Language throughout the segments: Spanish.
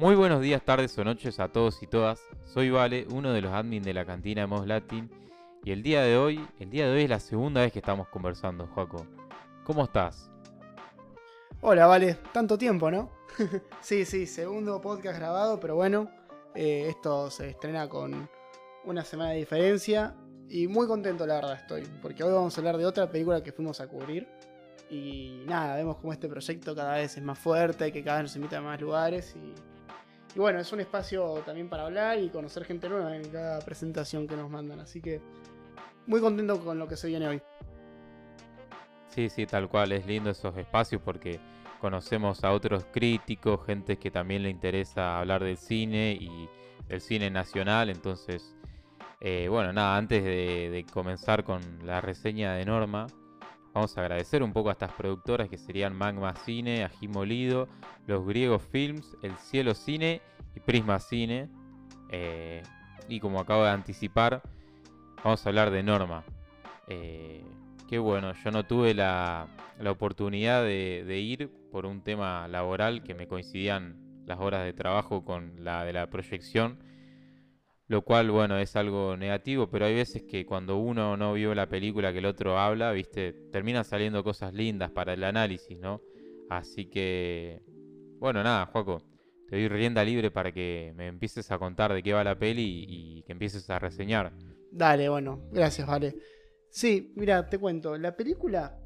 Muy buenos días, tardes o noches a todos y todas. Soy Vale, uno de los admin de la cantina de Mos Latin. Y el día de hoy, el día de hoy es la segunda vez que estamos conversando, Joaco. ¿Cómo estás? Hola, Vale. Tanto tiempo, ¿no? sí, sí, segundo podcast grabado, pero bueno, eh, esto se estrena con una semana de diferencia. Y muy contento, la verdad, estoy. Porque hoy vamos a hablar de otra película que fuimos a cubrir. Y nada, vemos cómo este proyecto cada vez es más fuerte, que cada vez nos invita a más lugares. Y, y bueno, es un espacio también para hablar y conocer gente nueva en cada presentación que nos mandan. Así que muy contento con lo que se viene hoy. Sí, sí, tal cual. Es lindo esos espacios porque conocemos a otros críticos, gente que también le interesa hablar del cine y del cine nacional. Entonces, eh, bueno, nada, antes de, de comenzar con la reseña de Norma, Vamos a agradecer un poco a estas productoras que serían Magma Cine, Ají Molido, Los Griegos Films, El Cielo Cine y Prisma Cine. Eh, y como acabo de anticipar, vamos a hablar de Norma. Eh, qué bueno, yo no tuve la, la oportunidad de, ir por un tema laboral que me coincidían las horas de trabajo con la de la proyección lo cual, bueno, es algo negativo, pero hay veces que cuando uno no vio la película que el otro habla, viste, terminan saliendo cosas lindas para el análisis, ¿no? Así que, bueno, nada, Juaco, te doy rienda libre para que me empieces a contar de qué va la peli y, que empieces a reseñar. Dale, bueno, gracias, vale. Sí, mira, te cuento, la película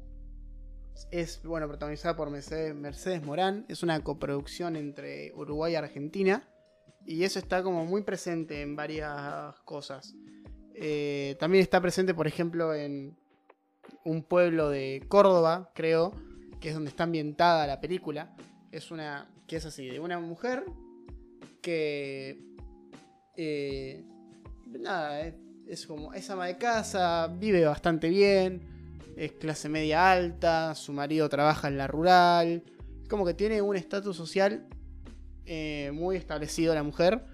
es, bueno, protagonizada por Mercedes, Mercedes Morán, es una coproducción entre Uruguay y Argentina y eso está como muy presente en varias cosas. Eh, también está presente, por ejemplo, en un pueblo de Córdoba, creo, que es donde está ambientada la película. Es una. que es así, de una mujer que. Eh, nada, es, es como. es ama de casa, vive bastante bien, es clase media alta, su marido trabaja en la rural. Como que tiene un estatus social eh, muy establecido la mujer.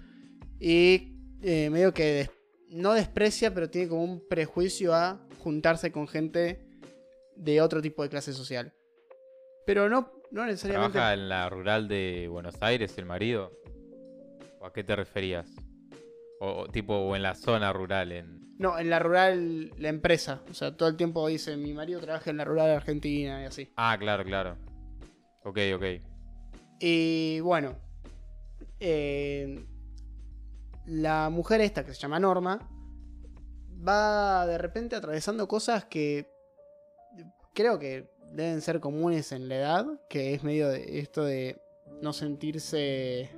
Y eh, medio que des no desprecia, pero tiene como un prejuicio a juntarse con gente de otro tipo de clase social. Pero no, no necesariamente. ¿Trabaja en la rural de Buenos Aires el marido? ¿O a qué te referías? O, tipo, o en la zona rural en. No, en la rural, la empresa. O sea, todo el tiempo dice, mi marido trabaja en la rural de Argentina y así. Ah, claro, claro. Ok, ok. Y bueno, eh, la mujer esta que se llama Norma va de repente atravesando cosas que creo que deben ser comunes en la edad, que es medio de esto de no sentirse,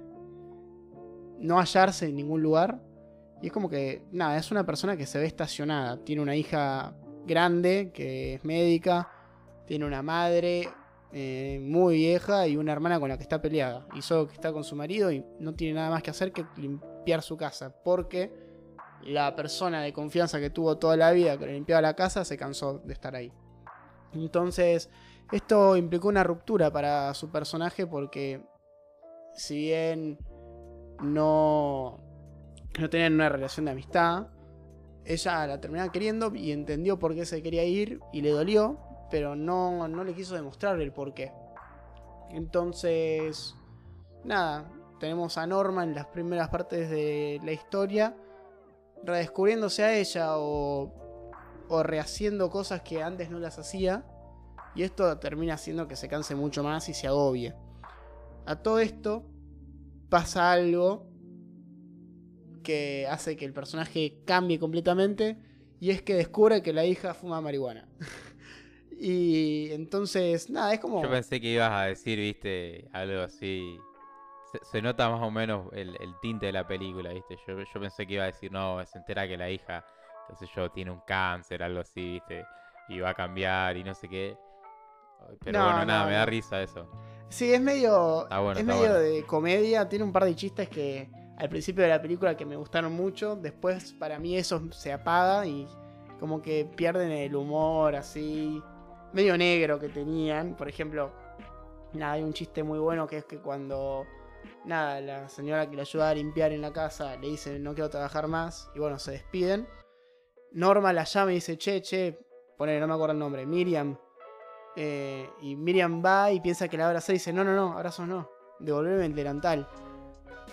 no hallarse en ningún lugar. Y es como que, nada, es una persona que se ve estacionada. Tiene una hija grande que es médica, tiene una madre eh, muy vieja y una hermana con la que está peleada. Y solo que está con su marido y no tiene nada más que hacer que limpiar su casa. Porque la persona de confianza que tuvo toda la vida que le limpiaba la casa se cansó de estar ahí. Entonces, esto implicó una ruptura para su personaje porque si bien no, no tenían una relación de amistad, ella la terminaba queriendo y entendió por qué se quería ir y le dolió, pero no, no le quiso demostrar el por qué. Entonces, nada, tenemos a Norma en las primeras partes de la historia, redescubriéndose a ella o, o rehaciendo cosas que antes no las hacía. Y esto termina haciendo que se canse mucho más y se agobie. A todo esto pasa algo que hace que el personaje cambie completamente. Y es que descubre que la hija fuma marihuana. Y entonces, nada, es como... Yo pensé que ibas a decir, viste, algo así... Se, nota más o menos el, tinte de la película, viste. Yo, yo pensé que iba a decir, no, se entera que la hija, qué sé yo, tiene un cáncer, algo así, viste. Y va a cambiar y no sé qué. Pero bueno, nada, me da risa eso. Sí, es medio, es medio de comedia. Tiene un par de chistes que al principio de la película que me gustaron mucho. Después, para mí, eso se apaga y como que pierden el humor así medio negro que tenían. Por ejemplo, nada, hay un chiste muy bueno que es que cuando nada, la señora que le ayuda a limpiar en la casa le dice no quiero trabajar más y bueno, se despiden. Norma la llama y dice, che, che, ponele, no me acuerdo el nombre, Miriam. Eh, y Miriam va y piensa que la abraza y dice, no, no, no, abrazos no, devolverme el delantal.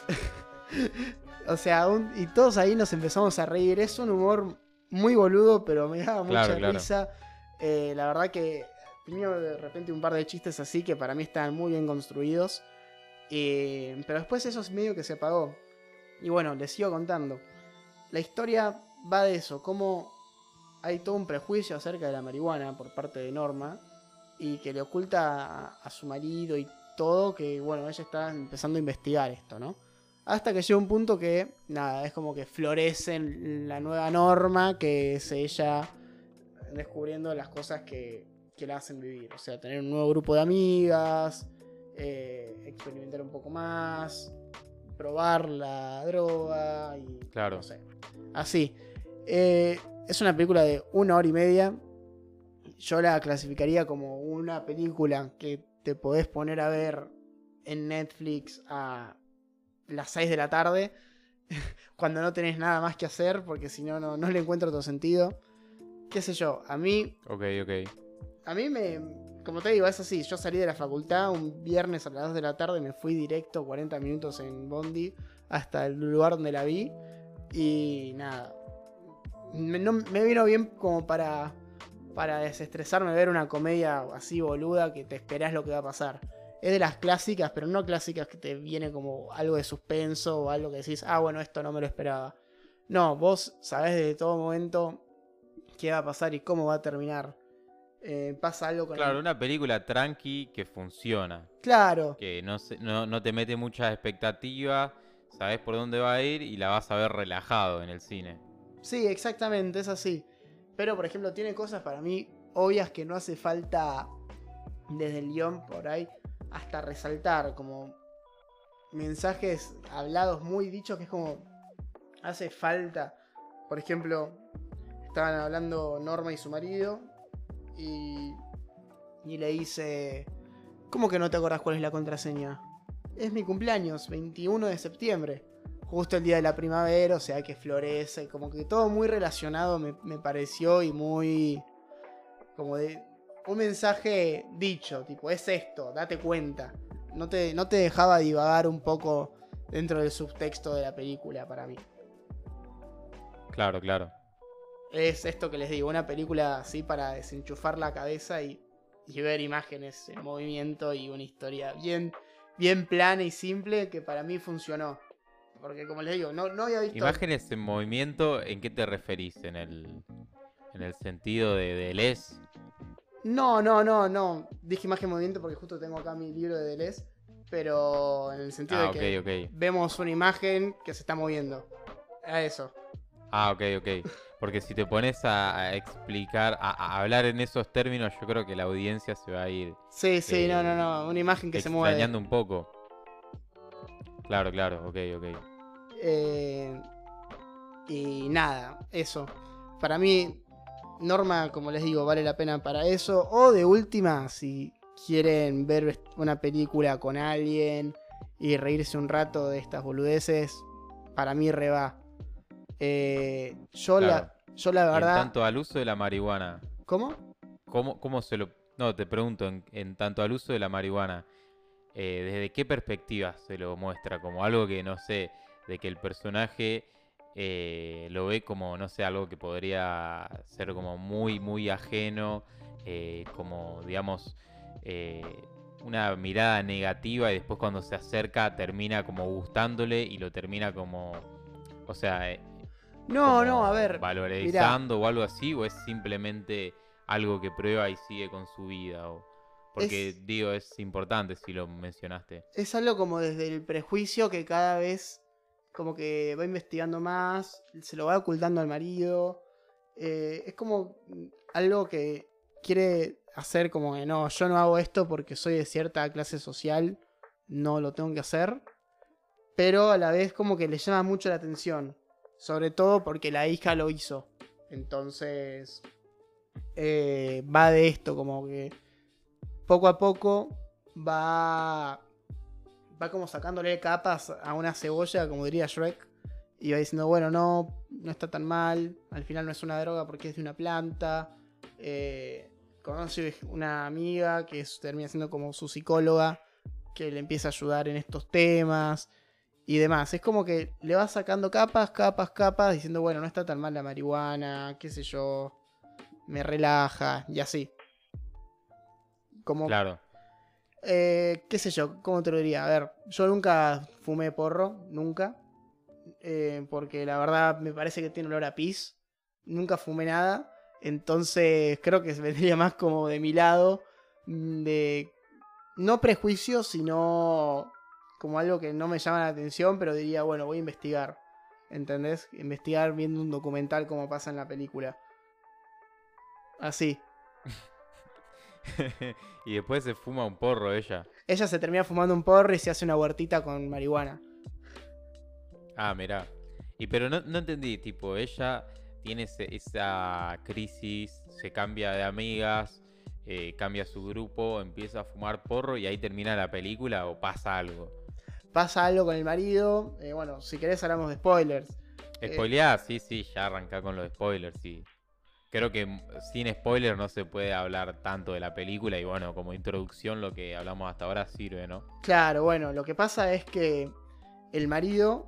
o sea, un- y todos ahí nos empezamos a reír. Es un humor muy boludo, pero me daba mucha Claro, claro. Eh, la verdad que tenía de repente un par de chistes así que para mí estaban muy bien construidos. Eh, pero después eso es medio que se apagó. Y bueno, les sigo contando. La historia va de eso, cómo hay todo un prejuicio acerca de la marihuana por parte de Norma y que le oculta a, su marido y todo, que bueno, ella está empezando a investigar esto, ¿no? Hasta que llega un punto que, nada, es como que florece la nueva norma, que es ella descubriendo las cosas que, que la hacen vivir. O sea, tener un nuevo grupo de amigas, eh, experimentar un poco más, probar la droga y Claro. no sé. Así. Eh, es una película de una hora y media. Yo la clasificaría como una película que te podés poner a ver en Netflix a las 6 de la tarde. Cuando no tenés nada más que hacer, porque si no, no no le encuentro otro sentido. Qué sé yo, a mí Ok, ok. a mí me. Como te digo, es así. Yo salí de la facultad un viernes a las 2 de la tarde, me fui directo 40 minutos en Bondi hasta el lugar donde la vi. Y nada. Me, no- me vino bien como para. Para desestresarme ver una comedia así boluda que te esperás lo que va a pasar. Es de las clásicas, pero no clásicas que te viene como algo de suspenso o algo que decís, ah, bueno, esto no me lo esperaba. No, vos sabés desde todo momento qué va a pasar y cómo va a terminar. Eh, pasa algo con Claro, el- una película tranqui que funciona. Claro, Que no, se- no, no te mete mucha expectativa, sabes por dónde va a ir y la vas a ver relajado en el cine. sí, exactamente, es así. Pero, por ejemplo, tiene cosas para mí obvias que no hace falta desde el guion por ahí hasta resaltar, como mensajes hablados muy dichos que es como hace falta. Por ejemplo, estaban hablando Norma y su marido y, y le dice, ¿cómo que no te acordás cuál es la contraseña? Es mi cumpleaños, 21 de septiembre. Justo el día de la primavera, o sea que florece, como que todo muy relacionado me, me pareció y muy... como de un mensaje dicho, tipo, es esto, date cuenta. No te, no te dejaba divagar un poco dentro del subtexto de la película para mí. Claro, claro. Es esto que les digo, una película así para desenchufar la cabeza y, y ver imágenes en movimiento y una historia bien, bien plana y simple que para mí funcionó. Porque como les digo, no, no había visto... Imágenes en movimiento, ¿en qué te referís? ¿En el, en el sentido de, de Les? No, no, no, no. Dije imagen en movimiento porque justo tengo acá mi libro de Deleuze. Pero en el sentido Ah, de que vemos una imagen que se está moviendo. A eso. Ah, ok, ok. Porque si te pones a, a explicar, a, a hablar en esos términos, yo creo que la audiencia se va a ir Sí, sí, Eh, no, no, no. Una imagen que se mueve. extrañando un poco. Claro, claro, ok, ok. Eh, y nada, eso. Para mí, Norma, como les digo, vale la pena para eso. O de última, si quieren ver una película con alguien y reírse un rato de estas boludeces, para mí re va. Eh, yo, Claro. la, yo la Y en verdad... tanto al uso de la marihuana, ¿Cómo? ¿cómo, cómo se lo...? No, te pregunto, en, en tanto al uso de la marihuana, eh, ¿desde qué perspectiva se lo muestra? Como algo que, no sé, de que el personaje eh, lo ve como, no sé, algo que podría ser como muy, muy ajeno, eh, como, digamos, eh, una mirada negativa y después cuando se acerca termina como gustándole y lo termina como, o sea, No, no, a ver. Valorizando o algo así, o es simplemente algo que prueba y sigue con su vida. O... Porque, Es- digo, es importante si lo mencionaste. es algo como desde el prejuicio que cada vez como que va investigando más, se lo va ocultando al marido. eh, es como algo que quiere hacer como que no, yo no hago esto porque soy de cierta clase social, no lo tengo que hacer. Pero a la vez como que le llama mucho la atención. Sobre todo porque la hija lo hizo. Entonces eh, va de esto, como que poco a poco va va como sacándole capas a una cebolla, como diría Shrek, y va diciendo, bueno, no, no está tan mal, al final no es una droga porque es de una planta. Eh, conoce una amiga que termina siendo como su psicóloga, que le empieza a ayudar en estos temas. Y demás. Es como que le vas sacando capas, capas, capas, diciendo, bueno, no está tan mal la marihuana, qué sé yo, me relaja y así. Como, Claro. eh, qué sé yo, ¿cómo te lo diría? A ver, yo nunca fumé porro, nunca. eh, porque la verdad me parece que tiene olor a pis. Nunca fumé nada. Entonces creo que vendría más como de mi lado. mm, De no prejuicio, sino como algo que no me llama la atención, pero diría, bueno, voy a investigar. ¿Entendés? Investigar viendo un documental como pasa en la película. Así. y después se fuma un porro ella. Ella se termina fumando un porro y se hace una huertita con marihuana. Ah, mirá. Y pero no, no entendí, tipo, ella tiene ese- esa crisis, se cambia de amigas, eh, cambia su grupo, empieza a fumar porro y ahí termina la película o pasa algo. Pasa algo con el marido. eh, bueno, si querés hablamos de spoilers. Eh, Spoileá, sí, sí, ya arranca con los spoilers, sí. Creo que sin spoiler no se puede hablar tanto de la película y bueno, como introducción lo que hablamos hasta ahora sirve, ¿no? Claro, bueno, lo que pasa es que el marido,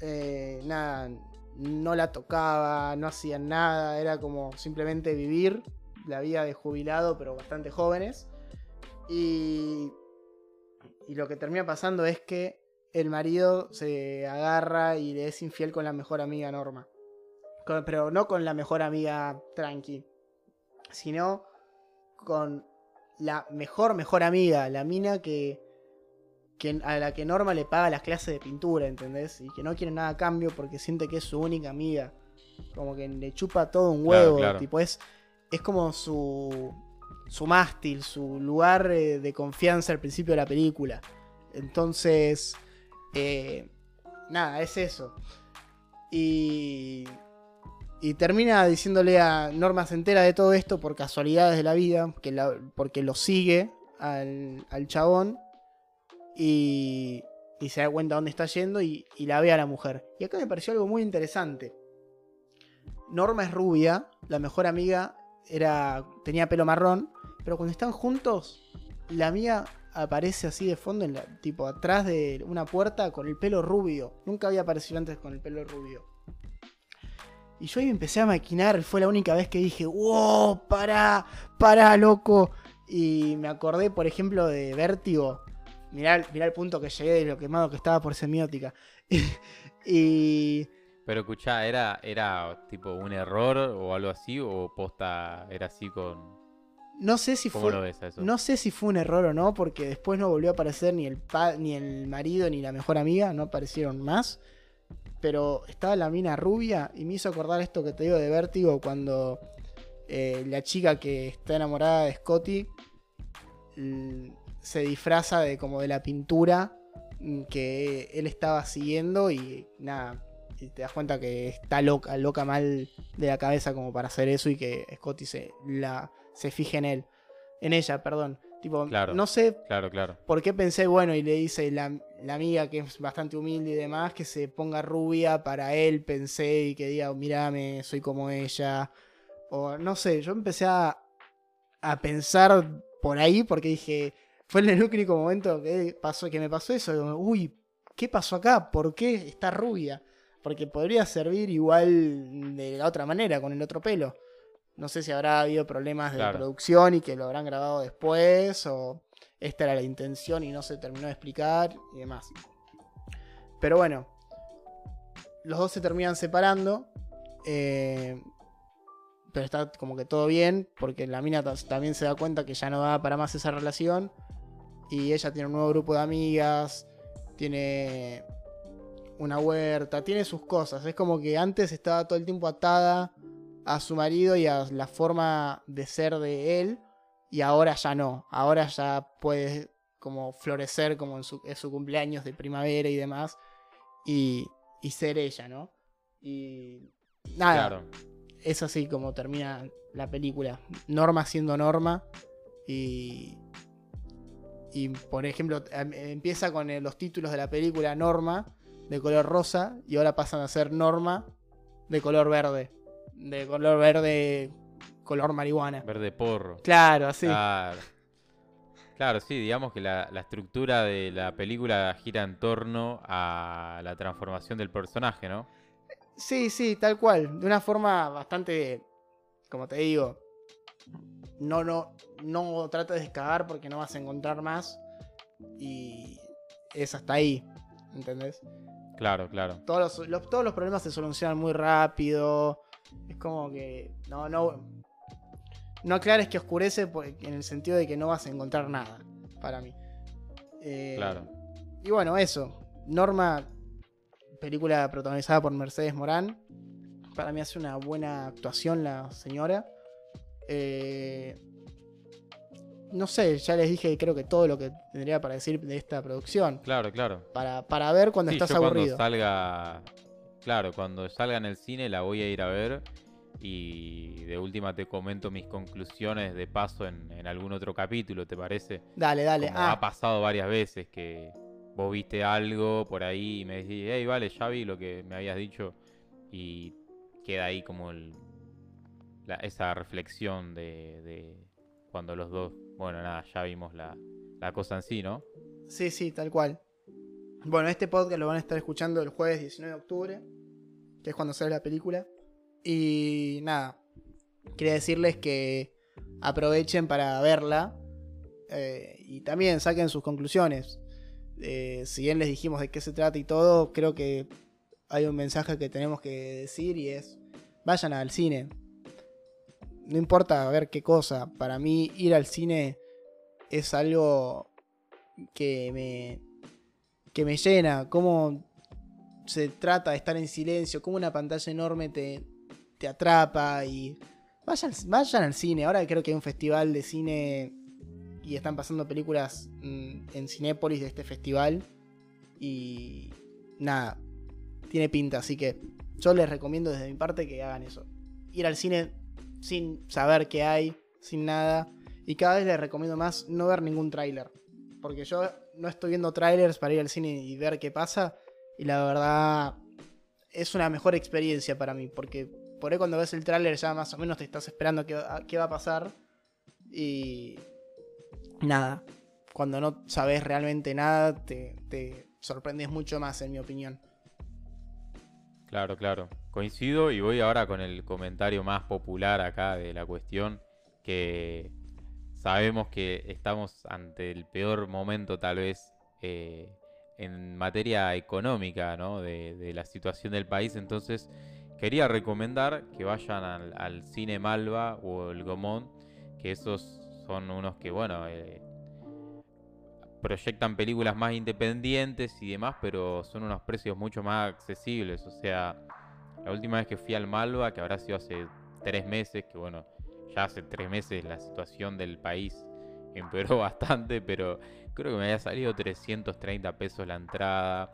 eh, nada, no la tocaba, no hacían nada, era como simplemente vivir la vida de jubilado, pero bastante jóvenes. Y, y lo que termina pasando es que el marido se agarra y le es infiel con la mejor amiga Norma. Con- pero no con la mejor amiga Tranqui, sino con la mejor, mejor amiga, la mina que, que a la que Norma le paga las clases de pintura, ¿entendés? Y que no quiere nada a cambio porque siente que es su única amiga. Como que le chupa todo un Claro, huevo, claro. tipo, es, es como su, su mástil, su lugar eh, de confianza al principio de la película. Entonces, eh, nada, es eso. Y, y termina diciéndole a Norma se entera de todo esto por casualidades de la vida, que porque lo sigue al, al chabón y, y se da cuenta dónde está yendo y, y la ve a la mujer. Y acá me pareció algo muy interesante. Norma es rubia, la mejor amiga era tenía pelo marrón, pero cuando están juntos, la amiga aparece así de fondo, en la- tipo atrás de una puerta con el pelo rubio. Nunca había aparecido antes con el pelo rubio. Y yo ahí me empecé a maquinar, fue la única vez que dije, wow, pará, pará, loco. Y me acordé, por ejemplo, de Vértigo. Mirá, mirá el punto que llegué de lo quemado que estaba por semiótica. y Pero escuchá, ¿era, ¿era tipo un error o algo así? ¿O posta era así con... no sé si ¿Cómo fue... ves? No sé si fue un error o no, porque después no volvió a aparecer ni el, pa- ni el marido ni la mejor amiga, no aparecieron más. Pero estaba la mina rubia y me hizo acordar esto que te digo de Vértigo cuando eh, la chica que está enamorada de Scotty mm, se disfraza de como de la pintura mm, que él estaba siguiendo y nada, y te das cuenta que está loca, loca mal de la cabeza como para hacer eso y que Scotty se, la, se fije en él. En ella, perdón. Tipo, Claro. no sé Claro, claro. por qué pensé, bueno, y le dice la, la amiga que es bastante humilde y demás, que se ponga rubia para él, pensé, y que diga, mírame, soy como ella. O no sé, yo empecé a, a pensar por ahí porque dije, fue en el único momento que, pasó, que me pasó eso. Uy, ¿qué pasó acá? ¿Por qué está rubia? Porque podría servir igual de la otra manera, con el otro pelo. No sé si habrá habido problemas de Claro. producción y que lo habrán grabado después, o esta era la intención y no se terminó de explicar y demás. Pero bueno, los dos se terminan separando. eh, pero está como que todo bien, porque la mina ta- también se da cuenta que ya no da para más esa relación. Y ella tiene un nuevo grupo de amigas, tiene una huerta, tiene sus cosas. Es como que antes estaba todo el tiempo atada a su marido y a la forma de ser de él. Y ahora ya no. Ahora ya puede como florecer como en su, en su cumpleaños de primavera y demás. Y, y ser ella, ¿no? Y nada, Claro. es así como termina la película. Norma siendo Norma. Y. Y por ejemplo, em- empieza con eh, los títulos de la película Norma, de color rosa, y ahora pasan a ser Norma, de color verde. De color verde, color marihuana. Verde porro. Claro, así. Claro. Claro, sí, digamos que la, la estructura de la película gira en torno a la transformación del personaje, ¿no? Sí, sí, tal cual. De una forma bastante, como te digo, no, no, no trates de cagar porque no vas a encontrar más. Y es hasta ahí, ¿entendés? Claro, claro. Todos los, los- todos los problemas se solucionan muy rápido. Es como que no, no, no aclares que oscurece en el sentido de que no vas a encontrar nada, para mí. Eh, Claro. Y bueno, eso. Norma, película protagonizada por Mercedes Morán. Para mí hace una buena actuación la señora. Eh, no sé, ya les dije creo que todo lo que tendría para decir de esta producción. Claro, claro. Para, para ver cuando Sí, estás yo aburrido. cuando salga, claro, cuando salga en el cine la voy a ir a ver y de última te comento mis conclusiones de paso en, en algún otro capítulo, ¿te parece? Dale, dale. Como Ah, ha pasado varias veces que vos viste algo por ahí y me decís, hey, vale, ya vi lo que me habías dicho y queda ahí como el- la- esa reflexión de, de cuando los dos, bueno, nada, ya vimos la, la cosa en sí, ¿no? Sí, sí, tal cual. Bueno, este podcast lo van a estar escuchando el jueves 19 de octubre, que es cuando sale la película. Y nada, quería decirles que aprovechen para verla eh, y también saquen sus conclusiones. Eh, si bien les dijimos de qué se trata y todo, creo que hay un mensaje que tenemos que decir y es, vayan al cine. No importa ver qué cosa, para mí ir al cine es algo que me, que me llena, cómo se trata de estar en silencio, cómo una pantalla enorme te, te atrapa y vayan, vayan al cine. Ahora creo que hay un festival de cine y están pasando películas mm, en Cinépolis de este festival y nada, tiene pinta, así que yo les recomiendo desde mi parte que hagan eso. Ir al cine sin saber qué hay, sin nada. Y cada vez les recomiendo más no ver ningún tráiler. Porque yo no estoy viendo trailers para ir al cine y ver qué pasa. Y la verdad es una mejor experiencia para mí. Porque por ahí cuando ves el tráiler ya más o menos te estás esperando qué, qué va a pasar. Y nada. Cuando no sabes realmente nada, te, te sorprendes mucho más, en mi opinión. Claro, claro. Coincido y voy ahora con el comentario más popular acá de la cuestión, que sabemos que estamos ante el peor momento tal vez eh, en materia económica, ¿no? De, la situación del país, entonces quería recomendar que vayan al, al Cine Malva o el Gomón, que esos son unos que, bueno, eh, proyectan películas más independientes y demás, pero son unos precios mucho más accesibles. O sea, la última vez que fui al Malva, que habrá sido hace tres meses, que bueno, ya hace tres meses la situación del país empeoró bastante, pero creo que me había salido 330 pesos la entrada.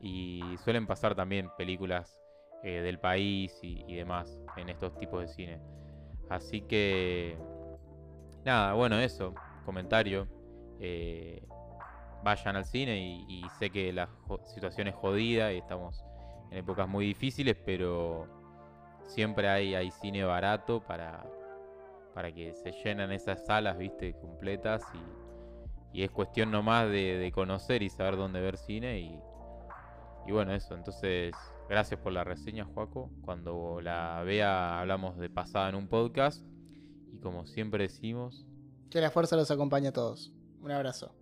Y suelen pasar también películas eh, del país y, demás en estos tipos de cine. Así que, nada, bueno, eso, comentario. Eh, vayan al cine y, y sé que la situación es jodida y estamos en épocas muy difíciles, pero siempre hay, hay cine barato para, para que se llenen esas salas, viste, completas y, y es cuestión nomás de, de conocer y saber dónde ver cine y, y bueno, eso, entonces gracias por la reseña, Joaco. Cuando la vea hablamos de pasada en un podcast y como siempre decimos, Que la fuerza los acompañe a todos. Un abrazo.